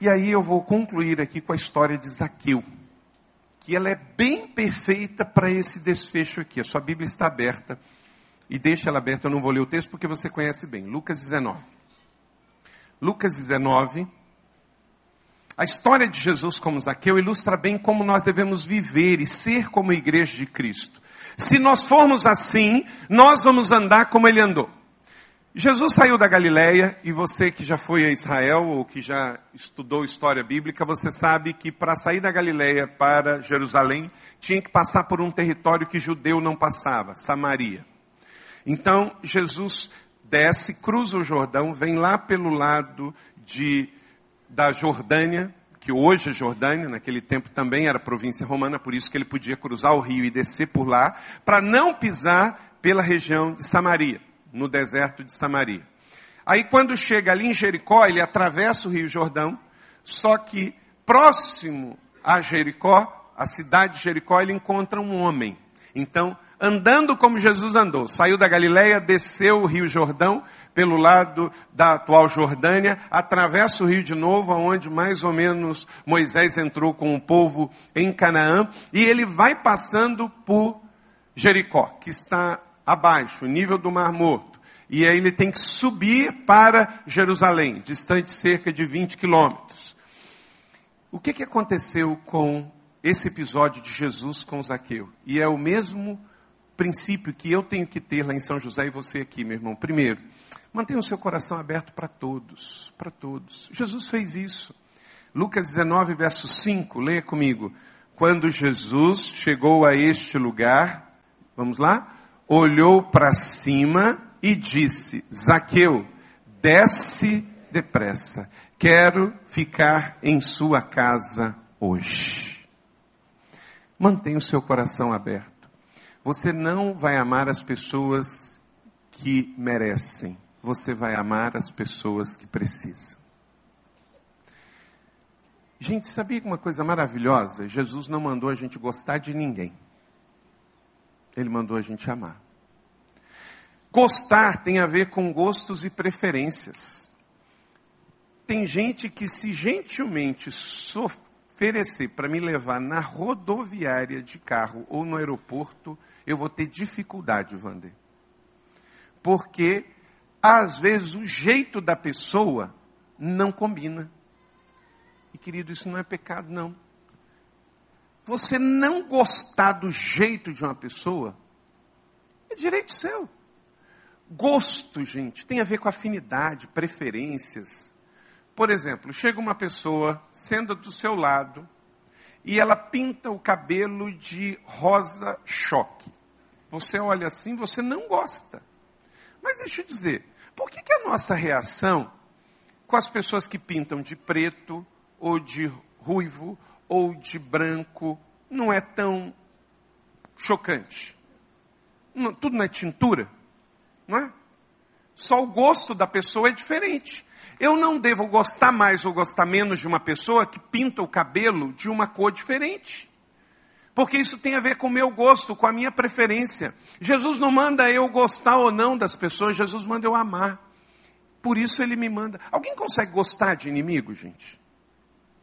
E aí eu vou concluir aqui com a história de Zaqueu que ela é bem perfeita para esse desfecho aqui. A sua Bíblia está aberta. E deixa ela aberta, eu não vou ler o texto porque você conhece bem. Lucas 19. Lucas 19. A história de Jesus como Zaqueu ilustra bem como nós devemos viver e ser como igreja de Cristo. Se nós formos assim, nós vamos andar como ele andou. Jesus saiu da Galileia e você que já foi a Israel ou que já estudou história bíblica, você sabe que para sair da Galileia para Jerusalém tinha que passar por um território que judeu não passava, Samaria. Então Jesus desce, cruza o Jordão, vem lá pelo lado de da Jordânia, que hoje é Jordânia, naquele tempo também era província romana, por isso que ele podia cruzar o rio e descer por lá, para não pisar pela região de Samaria no deserto de Samaria. Aí quando chega ali em Jericó, ele atravessa o Rio Jordão, só que próximo a Jericó, a cidade de Jericó, ele encontra um homem. Então, andando como Jesus andou, saiu da Galileia, desceu o Rio Jordão pelo lado da atual Jordânia, atravessa o rio de novo, aonde mais ou menos Moisés entrou com o povo em Canaã, e ele vai passando por Jericó, que está abaixo, nível do Mar Morto. E aí ele tem que subir para Jerusalém, distante cerca de 20 quilômetros. O que, que aconteceu com esse episódio de Jesus com Zaqueu? E é o mesmo princípio que eu tenho que ter lá em São José e você aqui, meu irmão. Primeiro, mantenha o seu coração aberto para todos, para todos. Jesus fez isso. Lucas 19, verso 5, leia comigo. Quando Jesus chegou a este lugar, vamos lá? Olhou para cima e disse: Zaqueu, desce depressa, quero ficar em sua casa hoje. Mantenha o seu coração aberto. Você não vai amar as pessoas que merecem, você vai amar as pessoas que precisam. Gente, sabia uma coisa maravilhosa? Jesus não mandou a gente gostar de ninguém. Ele mandou a gente amar. Gostar tem a ver com gostos e preferências. Tem gente que, se gentilmente oferecer para me levar na rodoviária de carro ou no aeroporto, eu vou ter dificuldade, Vander. Porque, às vezes, o jeito da pessoa não combina. E, querido, isso não é pecado, não. Você não gostar do jeito de uma pessoa é direito seu. Gosto, gente, tem a ver com afinidade, preferências. Por exemplo, chega uma pessoa, sendo do seu lado, e ela pinta o cabelo de rosa choque. Você olha assim, você não gosta. Mas deixa eu dizer, por que, que a nossa reação com as pessoas que pintam de preto, ou de ruivo, ou de branco, não é tão chocante? Tudo não é tintura? Não é? Só o gosto da pessoa é diferente. Eu não devo gostar mais ou gostar menos de uma pessoa que pinta o cabelo de uma cor diferente. Porque isso tem a ver com o meu gosto, com a minha preferência. Jesus não manda eu gostar ou não das pessoas, Jesus manda eu amar. Por isso ele me manda. Alguém consegue gostar de inimigo, gente?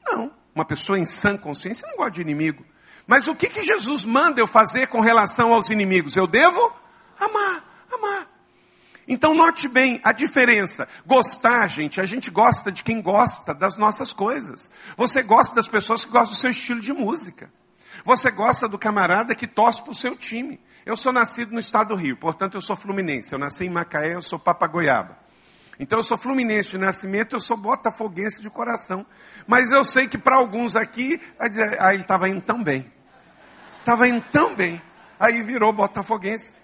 Não. Uma pessoa em sã consciência não gosta de inimigo. Mas o que, que Jesus manda eu fazer com relação aos inimigos? Eu devo amar, amar. Então note bem a diferença. Gostar, gente, a gente gosta de quem gosta das nossas coisas. Você gosta das pessoas que gostam do seu estilo de música. Você gosta do camarada que torce para o seu time. Eu sou nascido no estado do Rio, portanto eu sou fluminense. Eu nasci em Macaé, eu sou papagoiaba. Então eu sou fluminense de nascimento, eu sou botafoguense de coração. Mas eu sei que para alguns aqui, aí ele estava indo tão bem. Estava indo tão bem. Aí virou botafoguense.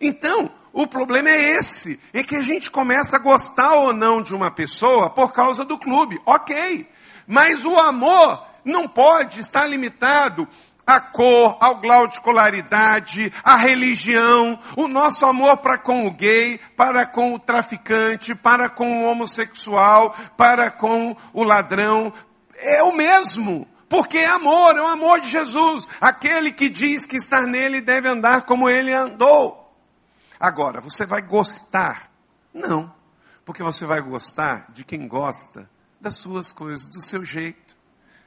Então, o problema é esse, é que a gente começa a gostar ou não de uma pessoa por causa do clube, ok. Mas o amor não pode estar limitado à cor, ao grau de escolaridade, à religião, o nosso amor para com o gay, para com o traficante, para com o homossexual, para com o ladrão, é o mesmo. Porque é amor, é o amor de Jesus. Aquele que diz que estar nele deve andar como ele andou. Agora, você vai gostar? Não. Porque você vai gostar de quem gosta das suas coisas, do seu jeito,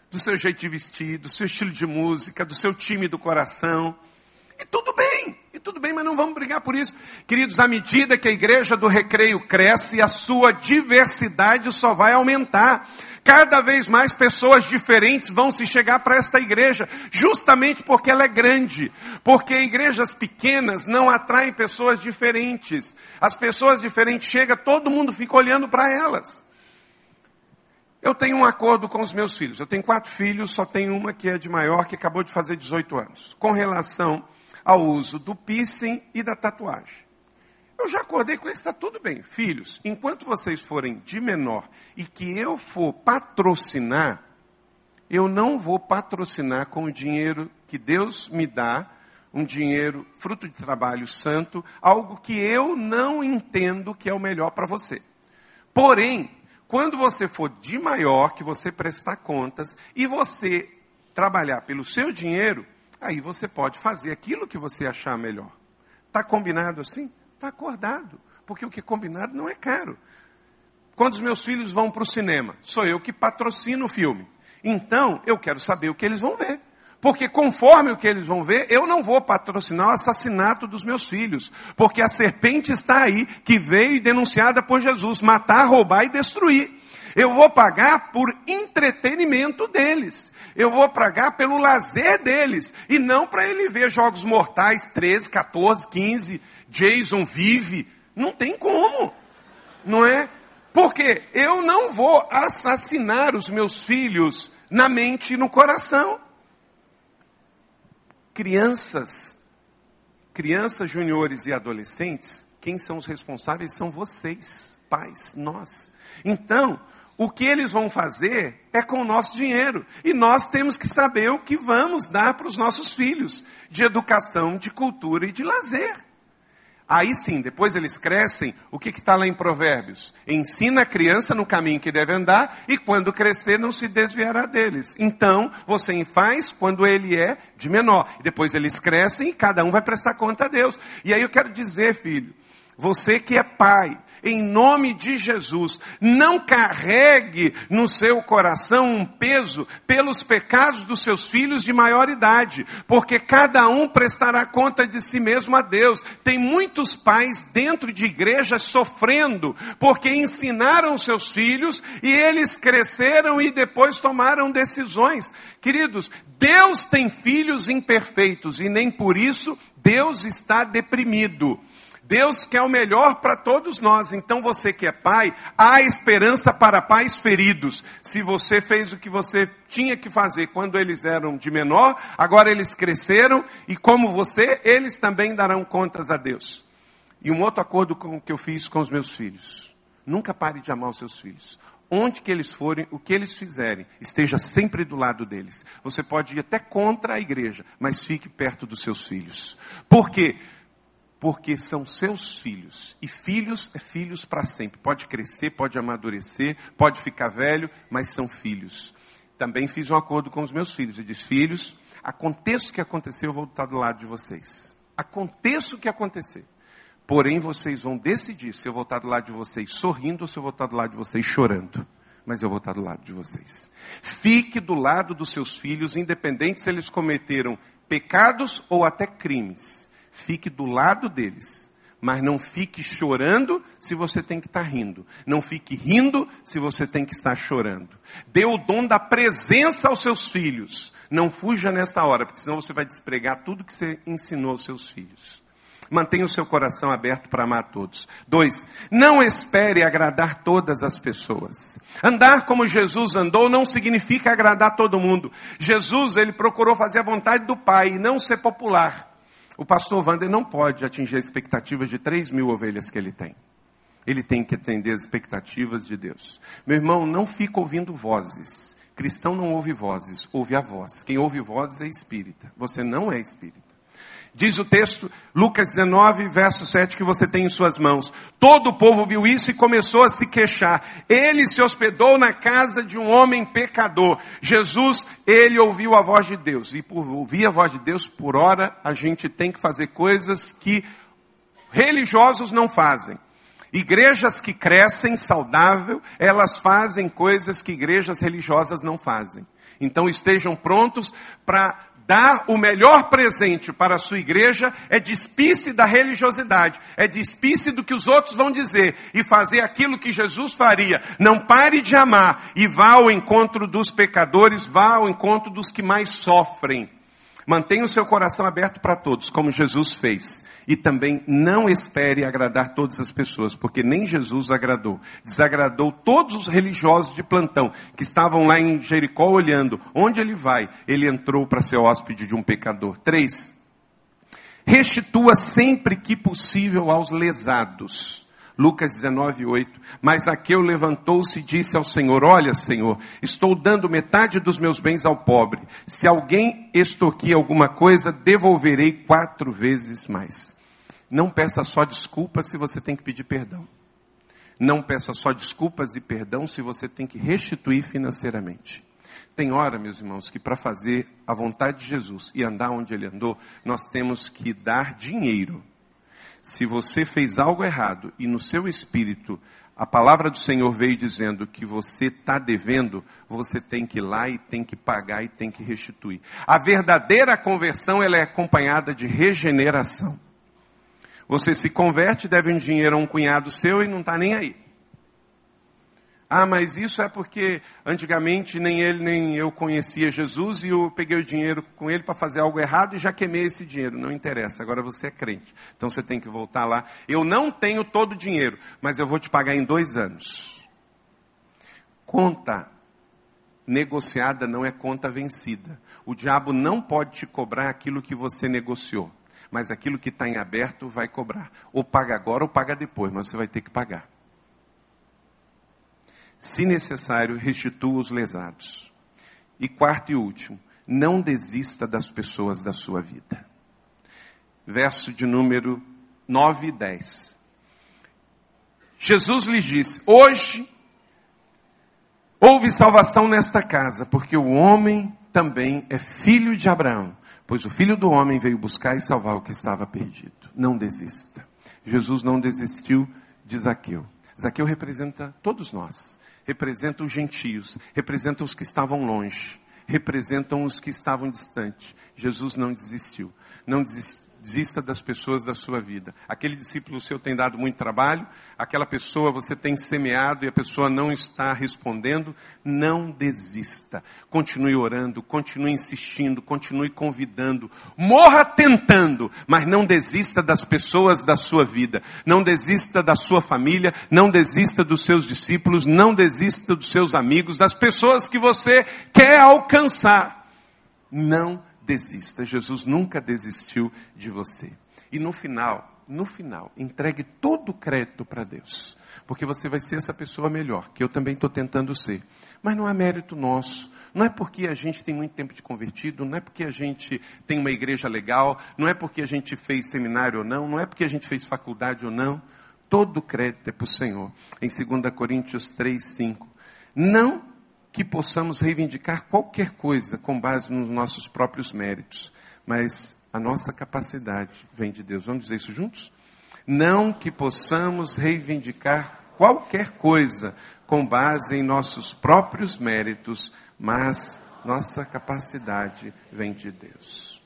do seu jeito de vestir, do seu estilo de música, do seu time do coração. E tudo bem, e tudo bem, mas não vamos brigar por isso. Queridos, à medida que a igreja do recreio cresce, a sua diversidade só vai aumentar. Cada vez mais pessoas diferentes vão se chegar para esta igreja, justamente porque ela é grande. Porque igrejas pequenas não atraem pessoas diferentes. As pessoas diferentes chegam, todo mundo fica olhando para elas. Eu tenho um acordo com os meus filhos. Eu tenho quatro filhos, só tenho uma que é de maior, que acabou de fazer 18 anos. Com relação ao uso do piercing e da tatuagem. Eu já acordei com isso, está tudo bem. Filhos, enquanto vocês forem de menor e que eu for patrocinar, eu não vou patrocinar com o dinheiro que Deus me dá, um dinheiro fruto de trabalho santo, algo que eu não entendo que é o melhor para você. Porém, quando você for de maior, que você prestar contas e você trabalhar pelo seu dinheiro, aí você pode fazer aquilo que você achar melhor. Está combinado assim? Está acordado. Porque o que é combinado não é caro. Quando os meus filhos vão para o cinema, sou eu que patrocino o filme. Então, eu quero saber o que eles vão ver. Porque conforme o que eles vão ver, eu não vou patrocinar o assassinato dos meus filhos. Porque a serpente está aí, que veio denunciada por Jesus, matar, roubar e destruir. Eu vou pagar por entretenimento deles. Eu vou pagar pelo lazer deles. E não para ele ver jogos mortais 13, 14, 15, Jason vive. Não tem como. Não é? Porque eu não vou assassinar os meus filhos na mente e no coração crianças, crianças, juniores e adolescentes, quem são os responsáveis são vocês, pais, nós. Então, o que eles vão fazer é com o nosso dinheiro. E nós temos que saber o que vamos dar para os nossos filhos de educação, de cultura e de lazer. Aí sim, depois eles crescem, o que, está lá em Provérbios? Ensina a criança no caminho que deve andar e quando crescer não se desviará deles. Então, você faz quando ele é de menor. Depois eles crescem e cada um vai prestar conta a Deus. E aí eu quero dizer, filho, você que é pai, em nome de Jesus. Não carregue no seu coração um peso pelos pecados dos seus filhos de maior idade, porque cada um prestará conta de si mesmo a Deus. Tem muitos pais dentro de igrejas sofrendo, porque ensinaram seus filhos e eles cresceram e depois tomaram decisões. Queridos, Deus tem filhos imperfeitos e nem por isso Deus está deprimido. Deus quer o melhor para todos nós. Então você que é pai, há esperança para pais feridos. Se você fez o que você tinha que fazer quando eles eram de menor, agora eles cresceram e como você, eles também darão contas a Deus. E um outro acordo com, que eu fiz com os meus filhos. Nunca pare de amar os seus filhos. Onde que eles forem, o que eles fizerem, esteja sempre do lado deles. Você pode ir até contra a igreja, mas fique perto dos seus filhos. Por quê? Porque são seus filhos. E filhos é filhos para sempre. Pode crescer, pode amadurecer, pode ficar velho, mas são filhos. Também fiz um acordo com os meus filhos e disse: Filhos, aconteça o que acontecer, eu vou estar do lado de vocês. Aconteça o que acontecer. Porém, vocês vão decidir se eu vou estar do lado de vocês sorrindo ou se eu vou estar do lado de vocês chorando. Mas eu vou estar do lado de vocês. Fique do lado dos seus filhos, independente se eles cometeram pecados ou até crimes fique do lado deles. Mas não fique chorando se você tem que estar rindo. Não fique rindo se você tem que estar chorando. Dê o dom da presença aos seus filhos. Não fuja nessa hora, porque senão você vai despregar tudo que você ensinou aos seus filhos. Mantenha o seu coração aberto para amar todos. Dois, não espere agradar todas as pessoas. Andar como Jesus andou não significa agradar todo mundo. Jesus, ele procurou fazer a vontade do Pai e não ser popular. O pastor Wander não pode atingir as expectativas de 3 mil ovelhas que ele tem. Ele tem que atender as expectativas de Deus. Meu irmão, não fica ouvindo vozes. Cristão não ouve vozes, ouve a voz. Quem ouve vozes é espírita. Você não é espírita. Diz o texto, Lucas 19, verso 7, que você tem em suas mãos. Todo o povo viu isso e começou a se queixar. Ele se hospedou na casa de um homem pecador. Jesus, ele ouviu a voz de Deus. E por ouvir a voz de Deus, por hora, a gente tem que fazer coisas que religiosos não fazem. Igrejas que crescem saudável, elas fazem coisas que igrejas religiosas não fazem. Então estejam prontos para dar o melhor presente para a sua igreja é despir-se da religiosidade, é despir-se do que os outros vão dizer e fazer aquilo que Jesus faria. Não pare de amar e vá ao encontro dos pecadores, vá ao encontro dos que mais sofrem. Mantenha o seu coração aberto para todos, como Jesus fez. E também não espere agradar todas as pessoas, porque nem Jesus agradou. Desagradou todos os religiosos de plantão, que estavam lá em Jericó olhando. Onde ele vai? Ele entrou para ser hóspede de um pecador. Três. Restitua sempre que possível aos lesados. Lucas 19, 8. Mas Aqueu levantou-se e disse ao Senhor: Olha, Senhor, estou dando metade dos meus bens ao pobre. Se alguém extorquir alguma coisa, devolverei quatro vezes mais. Não peça só desculpas se você tem que pedir perdão. Não peça só desculpas e perdão se você tem que restituir financeiramente. Tem hora, meus irmãos, que para fazer a vontade de Jesus e andar onde ele andou, nós temos que dar dinheiro se você fez algo errado e no seu espírito a palavra do Senhor veio dizendo que você está devendo, você tem que ir lá e tem que pagar e tem que restituir. A verdadeira conversão ela é acompanhada de regeneração. Você se converte, deve um dinheiro a um cunhado seu e não está nem aí. Ah, mas isso é porque antigamente nem ele nem eu conhecia Jesus e eu peguei o dinheiro com ele para fazer algo errado e já queimei esse dinheiro. Não interessa, agora você é crente. Então você tem que voltar lá. Eu não tenho todo o dinheiro, mas eu vou te pagar em dois anos. Conta negociada não é conta vencida. O diabo não pode te cobrar aquilo que você negociou, mas aquilo que está em aberto vai cobrar. Ou paga agora ou paga depois, mas você vai ter que pagar se necessário, restitua os lesados. E quarto e último, não desista das pessoas da sua vida. Verso de número 9 e 10. Jesus lhes disse: Hoje houve salvação nesta casa, porque o homem também é filho de Abraão, pois o filho do homem veio buscar e salvar o que estava perdido. Não desista. Jesus não desistiu de Zaqueu. Zaqueu representa todos nós representam os gentios, representam os que estavam longe, representam os que estavam distantes. Jesus não desistiu. Não desistiu desista das pessoas da sua vida. Aquele discípulo seu tem dado muito trabalho, aquela pessoa você tem semeado e a pessoa não está respondendo, não desista. Continue orando, continue insistindo, continue convidando. Morra tentando, mas não desista das pessoas da sua vida. Não desista da sua família, não desista dos seus discípulos, não desista dos seus amigos, das pessoas que você quer alcançar. Não desista. Jesus nunca desistiu de você. E no final, no final, entregue todo o crédito para Deus. Porque você vai ser essa pessoa melhor, que eu também estou tentando ser. Mas não é mérito nosso. Não é porque a gente tem muito tempo de convertido, não é porque a gente tem uma igreja legal, não é porque a gente fez seminário ou não, não é porque a gente fez faculdade ou não. Todo o crédito é para o Senhor. Em 2 Coríntios 3, 5. Não que possamos reivindicar qualquer coisa com base nos nossos próprios méritos, mas a nossa capacidade vem de Deus. Vamos dizer isso juntos? Não que possamos reivindicar qualquer coisa com base em nossos próprios méritos, mas nossa capacidade vem de Deus.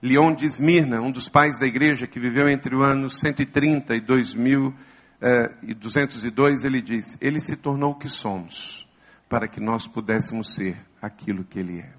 Leon de Esmirna, um dos pais da igreja que viveu entre o ano 130 e 2202, ele diz: Ele se tornou o que somos para que nós pudéssemos ser aquilo que Ele é.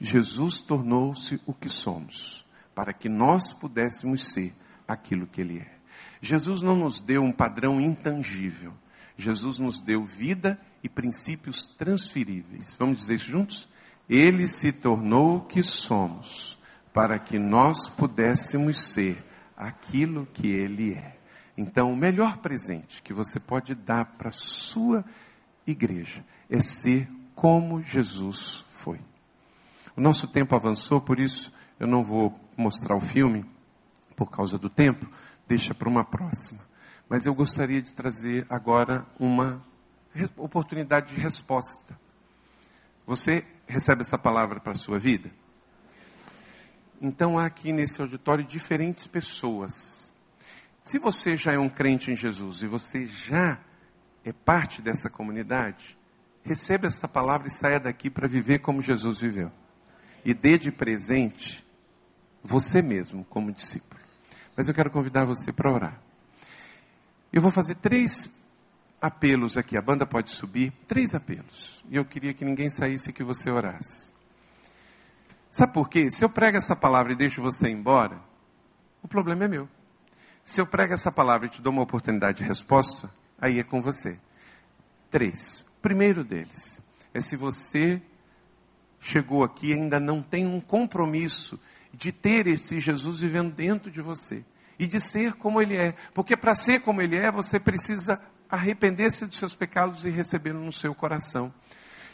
Jesus tornou-se o que somos, para que nós pudéssemos ser aquilo que Ele é. Jesus não nos deu um padrão intangível, Jesus nos deu vida e princípios transferíveis. Vamos dizer isso juntos? Ele se tornou o que somos, para que nós pudéssemos ser aquilo que Ele é. Então, o melhor presente que você pode dar para a sua vida, igreja, é ser como Jesus foi. O nosso tempo avançou, por isso eu não vou mostrar o filme, por causa do tempo, deixa para uma próxima. Mas eu gostaria de trazer agora uma oportunidade de resposta. Você recebe essa palavra para a sua vida? Então há aqui nesse auditório diferentes pessoas. Se você já é um crente em Jesus e você já é parte dessa comunidade, receba esta palavra e saia daqui para viver como Jesus viveu. E dê de presente você mesmo como discípulo. Mas eu quero convidar você para orar. Eu vou fazer três apelos aqui. A banda pode subir. Três apelos. E eu queria que ninguém saísse que você orasse. Sabe por quê? Se eu prego essa palavra e deixo você embora, o problema é meu. Se eu prego essa palavra e te dou uma oportunidade de resposta, aí é com você. Três. Primeiro deles é se você chegou aqui e ainda não tem um compromisso de ter esse Jesus vivendo dentro de você e de ser como ele é. Porque para ser como ele é, você precisa arrepender-se dos seus pecados e recebê-lo no seu coração.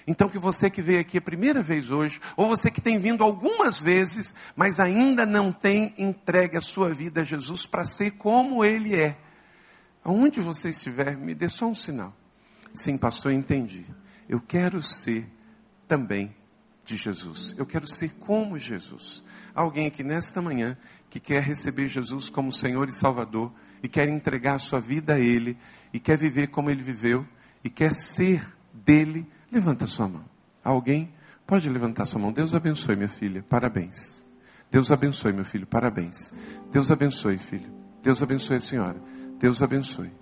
Então, que você que veio aqui a primeira vez hoje, ou você que tem vindo algumas vezes, mas ainda não tem entregue a sua vida a Jesus para ser como Ele é, Aonde você estiver, me dê só um sinal. Sim, pastor, entendi. Eu quero ser também de Jesus. Eu quero ser como Jesus. Alguém aqui nesta manhã que quer receber Jesus como Senhor e Salvador, e quer entregar a sua vida a Ele e quer viver como Ele viveu e quer ser dele, levanta sua mão. Alguém pode levantar sua mão. Deus abençoe, minha filha. Parabéns. Deus abençoe, meu filho. Parabéns. Deus abençoe, filho. Deus abençoe a senhora. Deus abençoe.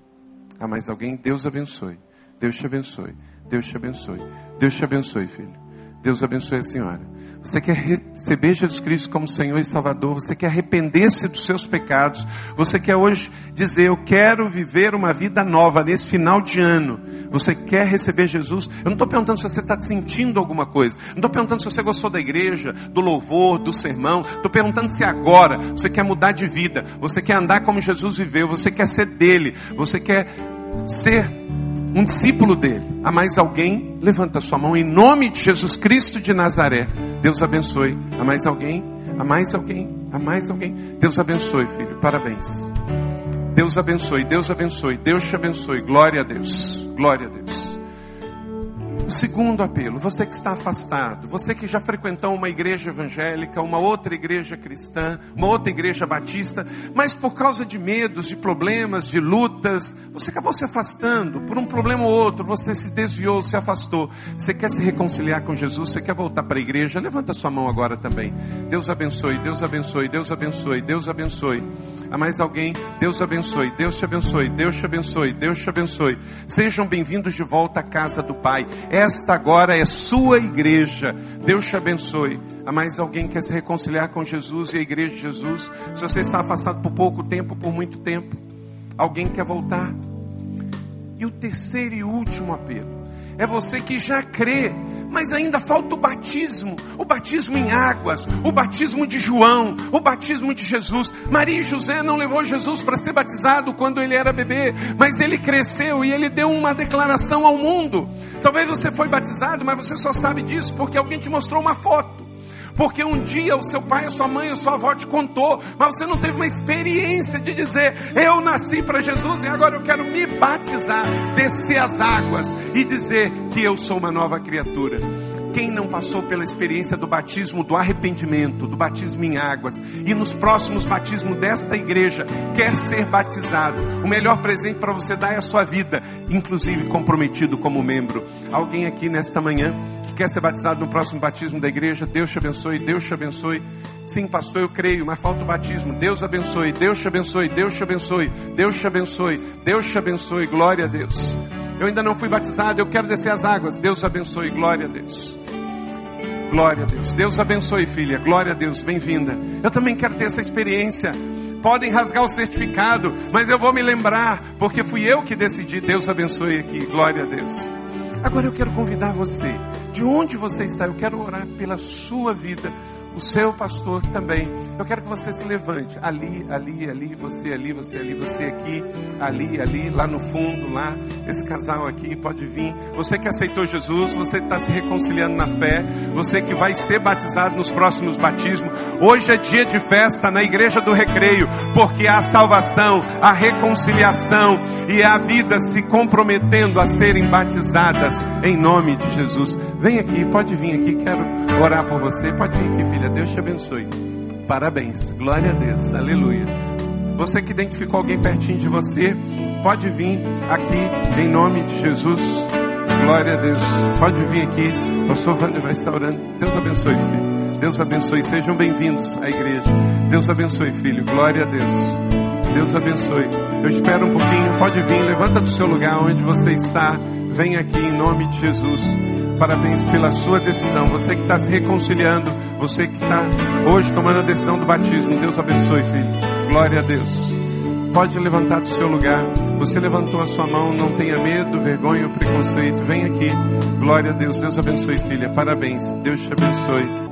Há mais alguém? Deus abençoe. Deus te abençoe. Deus te abençoe. Deus te abençoe, filho. Deus abençoe a senhora. Você quer receber Jesus Cristo como Senhor e Salvador, você quer arrepender-se dos seus pecados, você quer hoje dizer: Eu quero viver uma vida nova nesse final de ano. Você quer receber Jesus? Eu não estou perguntando se você está sentindo alguma coisa, não estou perguntando se você gostou da igreja, do louvor, do sermão, estou perguntando se agora você quer mudar de vida, você quer andar como Jesus viveu, você quer ser dele, você quer ser um discípulo dele. Há mais alguém? Levanta sua mão em nome de Jesus Cristo de Nazaré. Deus abençoe. Há mais alguém? Há mais alguém? Há mais alguém? Deus abençoe, filho. Parabéns. Deus abençoe, Deus abençoe, Deus te abençoe. Glória a Deus. Glória a Deus. O segundo apelo, você que está afastado, você que já frequentou uma igreja evangélica, uma outra igreja cristã, uma outra igreja batista, mas por causa de medos, de problemas, de lutas, você acabou se afastando, por um problema ou outro, você se desviou, se afastou. Você quer se reconciliar com Jesus, você quer voltar para a igreja, levanta sua mão agora também. Deus abençoe, Deus abençoe, Deus abençoe, Deus abençoe. Há mais alguém? Deus abençoe, Deus te abençoe, Deus te abençoe, Deus te abençoe. Sejam bem-vindos de volta à casa do Pai. Esta agora é sua igreja. Deus te abençoe. Há mais alguém que quer se reconciliar com Jesus e a igreja de Jesus? Se você está afastado por pouco tempo, por muito tempo, alguém quer voltar? E o terceiro e último apelo é você que já crê mas ainda falta o batismo, o batismo em águas, o batismo de João, o batismo de Jesus. Maria e José não levou Jesus para ser batizado quando ele era bebê, mas ele cresceu e ele deu uma declaração ao mundo. Talvez você foi batizado, mas você só sabe disso porque alguém te mostrou uma foto porque um dia o seu pai, a sua mãe, a sua avó te contou, mas você não teve uma experiência de dizer: Eu nasci para Jesus e agora eu quero me batizar, descer as águas e dizer que eu sou uma nova criatura. Quem não passou pela experiência do batismo, do arrependimento, do batismo em águas, e nos próximos batismos desta igreja, quer ser batizado, o melhor presente para você dar é a sua vida, inclusive comprometido como membro. Alguém aqui nesta manhã que quer ser batizado no próximo batismo da igreja, Deus te abençoe, Deus te abençoe. Sim, pastor, eu creio, mas falta o batismo. Deus abençoe, Deus te abençoe, Deus te abençoe, Deus te abençoe, Deus te abençoe, glória a Deus. Eu ainda não fui batizado, eu quero descer as águas. Deus abençoe, glória a Deus. Glória a Deus. Deus abençoe, filha. Glória a Deus. Bem-vinda. Eu também quero ter essa experiência. Podem rasgar o certificado, mas eu vou me lembrar, porque fui eu que decidi. Deus abençoe aqui. Glória a Deus. Agora eu quero convidar você, de onde você está, eu quero orar pela sua vida o seu pastor também. Eu quero que você se levante. Ali, ali, ali, você ali, você ali, você aqui, ali, ali, lá no fundo, lá. Esse casal aqui pode vir. Você que aceitou Jesus, você está se reconciliando na fé, você que vai ser batizado nos próximos batismos. Hoje é dia de festa na igreja do recreio, porque há salvação, a reconciliação e a vida se comprometendo a serem batizadas em nome de Jesus. Vem aqui, pode vir aqui, quero orar por você. Pode vir aqui, filha. Deus te abençoe. Parabéns. Glória a Deus. Aleluia. Você que identificou alguém pertinho de você, pode vir aqui em nome de Jesus. Glória a Deus. Pode vir aqui. Pastor Wander vai estar orando. Deus abençoe, filho. Deus abençoe. Sejam bem-vindos à igreja. Deus abençoe, filho. Glória a Deus. Deus abençoe. Eu espero um pouquinho. Pode vir. Levanta do seu lugar onde você está. Vem aqui em nome de Jesus. Parabéns pela sua decisão. Você que está se reconciliando, você que está hoje tomando a decisão do batismo. Deus abençoe, filho. Glória a Deus. Pode levantar do seu lugar. Você levantou a sua mão, não tenha medo, vergonha ou preconceito. Vem aqui. Glória a Deus. Deus abençoe, filha. Parabéns. Deus te abençoe.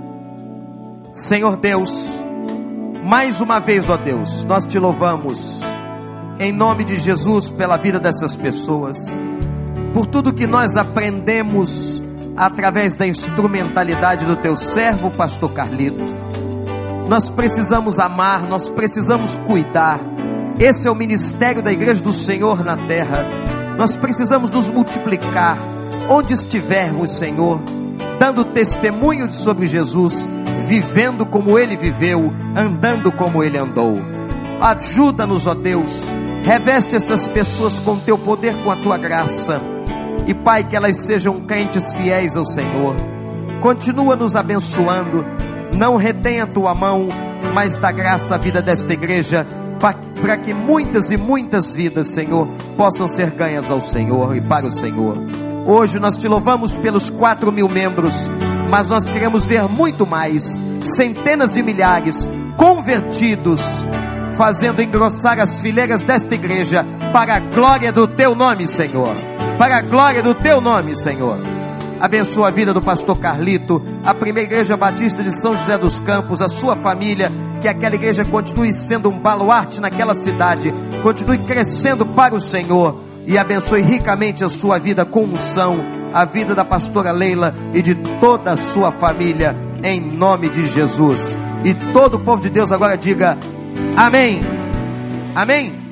Senhor Deus, mais uma vez, ó Deus, nós te louvamos em nome de Jesus pela vida dessas pessoas, por tudo que nós aprendemos através da instrumentalidade do teu servo, pastor Carlito. Nós precisamos amar, nós precisamos cuidar. Esse é o ministério da igreja do Senhor na terra. Nós precisamos nos multiplicar onde estivermos, Senhor, dando testemunho sobre Jesus, vivendo como ele viveu, andando como ele andou. Ajuda-nos, ó Deus, Reveste essas pessoas com teu poder, com a tua graça. E Pai, que elas sejam crentes fiéis ao Senhor. Continua nos abençoando. Não retém a tua mão, mas dá graça à vida desta igreja para que muitas e muitas vidas, Senhor, possam ser ganhas ao Senhor e para o Senhor. Hoje nós te louvamos pelos quatro mil membros, mas nós queremos ver muito mais, centenas de milhares convertidos, fazendo engrossar as fileiras desta igreja para a glória do teu nome, Senhor. Para a glória do teu nome, Senhor. Abençoa a vida do pastor Carlito, a primeira igreja batista de São José dos Campos, a sua família, que aquela igreja continue sendo um baluarte naquela cidade, continue crescendo para o Senhor e abençoe ricamente a sua vida com unção, a vida da pastora Leila e de toda a sua família, em nome de Jesus. E todo o povo de Deus agora diga: Amém. Amém.